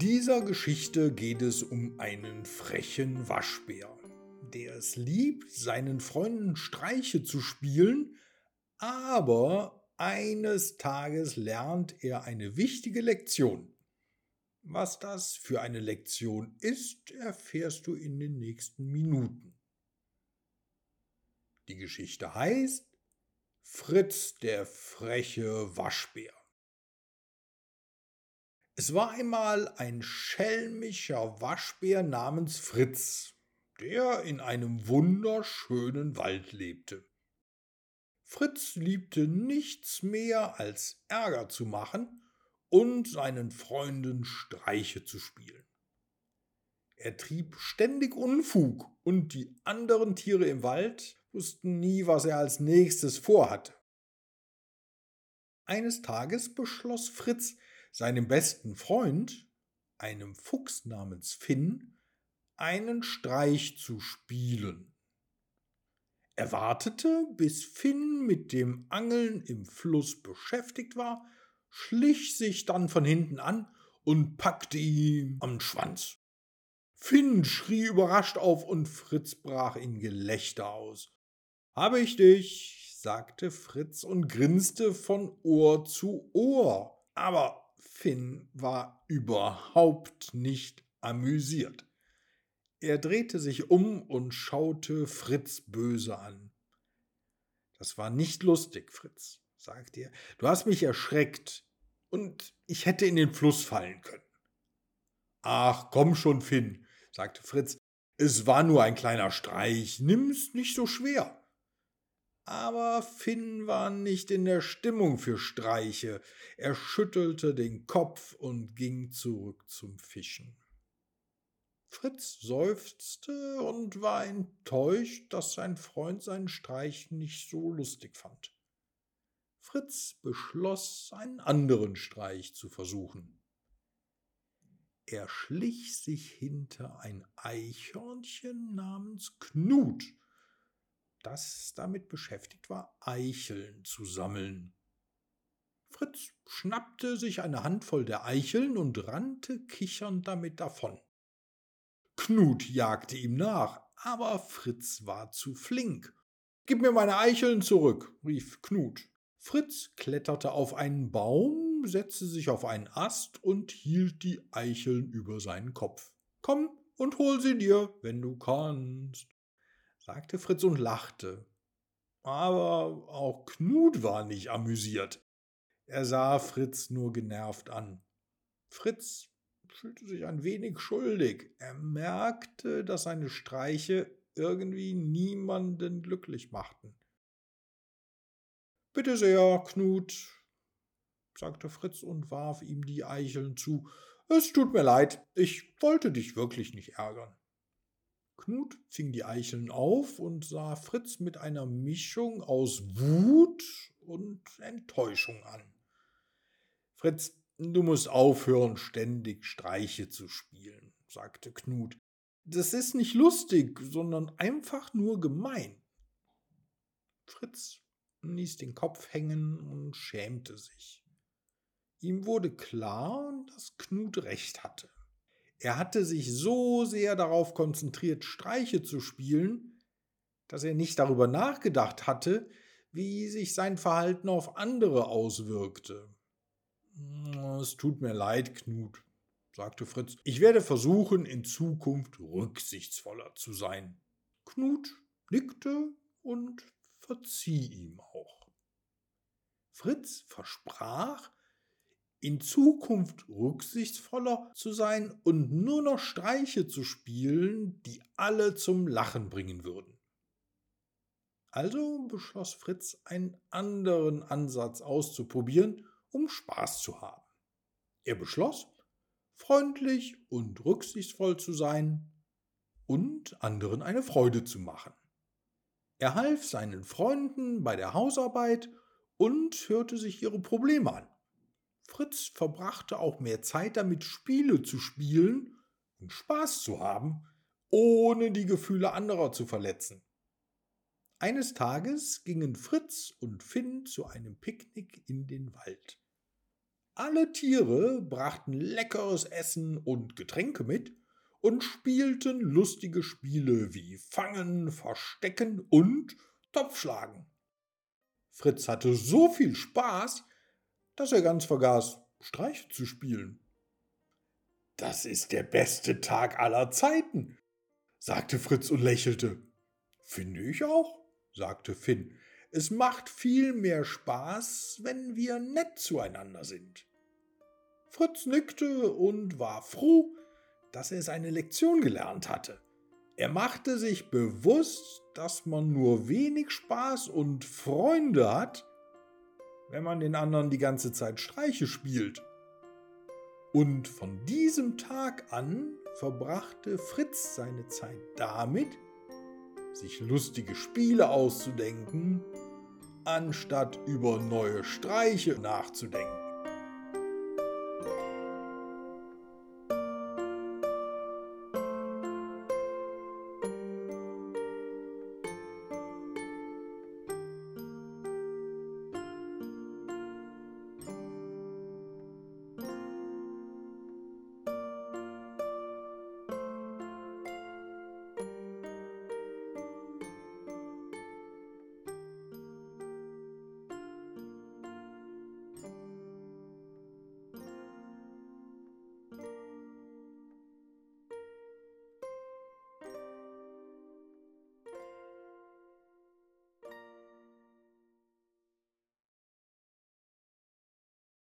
In dieser Geschichte geht es um einen frechen Waschbär, der es liebt, seinen Freunden Streiche zu spielen, aber eines Tages lernt er eine wichtige Lektion. Was das für eine Lektion ist, erfährst du in den nächsten Minuten. Die Geschichte heißt Fritz der freche Waschbär. Es war einmal ein schelmischer Waschbär namens Fritz, der in einem wunderschönen Wald lebte. Fritz liebte nichts mehr als Ärger zu machen und seinen Freunden Streiche zu spielen. Er trieb ständig Unfug und die anderen Tiere im Wald wussten nie, was er als nächstes vorhatte. Eines Tages beschloss Fritz, seinem besten Freund, einem Fuchs namens Finn, einen Streich zu spielen. Er wartete, bis Finn mit dem Angeln im Fluss beschäftigt war, schlich sich dann von hinten an und packte ihn am Schwanz. Finn schrie überrascht auf und Fritz brach in Gelächter aus. Habe ich dich, sagte Fritz und grinste von Ohr zu Ohr. Aber Finn war überhaupt nicht amüsiert. Er drehte sich um und schaute Fritz böse an. Das war nicht lustig, Fritz, sagte er. Du hast mich erschreckt und ich hätte in den Fluss fallen können. Ach, komm schon, Finn, sagte Fritz. Es war nur ein kleiner Streich. Nimm's nicht so schwer. Aber Finn war nicht in der Stimmung für Streiche. Er schüttelte den Kopf und ging zurück zum Fischen. Fritz seufzte und war enttäuscht, dass sein Freund seinen Streich nicht so lustig fand. Fritz beschloss, einen anderen Streich zu versuchen. Er schlich sich hinter ein Eichhörnchen namens Knut das damit beschäftigt war, Eicheln zu sammeln. Fritz schnappte sich eine Handvoll der Eicheln und rannte kichernd damit davon. Knut jagte ihm nach, aber Fritz war zu flink. Gib mir meine Eicheln zurück, rief Knut. Fritz kletterte auf einen Baum, setzte sich auf einen Ast und hielt die Eicheln über seinen Kopf. Komm und hol sie dir, wenn du kannst sagte Fritz und lachte. Aber auch Knut war nicht amüsiert. Er sah Fritz nur genervt an. Fritz fühlte sich ein wenig schuldig. Er merkte, dass seine Streiche irgendwie niemanden glücklich machten. Bitte sehr, Knut, sagte Fritz und warf ihm die Eicheln zu. Es tut mir leid, ich wollte dich wirklich nicht ärgern. Knut fing die Eicheln auf und sah Fritz mit einer Mischung aus Wut und Enttäuschung an. Fritz, du musst aufhören, ständig Streiche zu spielen, sagte Knut. Das ist nicht lustig, sondern einfach nur gemein. Fritz ließ den Kopf hängen und schämte sich. Ihm wurde klar, dass Knut recht hatte. Er hatte sich so sehr darauf konzentriert, Streiche zu spielen, dass er nicht darüber nachgedacht hatte, wie sich sein Verhalten auf andere auswirkte. Es tut mir leid, Knut, sagte Fritz. Ich werde versuchen, in Zukunft rücksichtsvoller zu sein. Knut nickte und verzieh ihm auch. Fritz versprach, in Zukunft rücksichtsvoller zu sein und nur noch Streiche zu spielen, die alle zum Lachen bringen würden. Also beschloss Fritz, einen anderen Ansatz auszuprobieren, um Spaß zu haben. Er beschloss, freundlich und rücksichtsvoll zu sein und anderen eine Freude zu machen. Er half seinen Freunden bei der Hausarbeit und hörte sich ihre Probleme an. Fritz verbrachte auch mehr Zeit damit, Spiele zu spielen und Spaß zu haben, ohne die Gefühle anderer zu verletzen. Eines Tages gingen Fritz und Finn zu einem Picknick in den Wald. Alle Tiere brachten leckeres Essen und Getränke mit und spielten lustige Spiele wie Fangen, Verstecken und Topfschlagen. Fritz hatte so viel Spaß, dass er ganz vergaß, Streiche zu spielen. Das ist der beste Tag aller Zeiten, sagte Fritz und lächelte. Finde ich auch, sagte Finn. Es macht viel mehr Spaß, wenn wir nett zueinander sind. Fritz nickte und war froh, dass er seine Lektion gelernt hatte. Er machte sich bewusst, dass man nur wenig Spaß und Freunde hat, wenn man den anderen die ganze Zeit Streiche spielt. Und von diesem Tag an verbrachte Fritz seine Zeit damit, sich lustige Spiele auszudenken, anstatt über neue Streiche nachzudenken.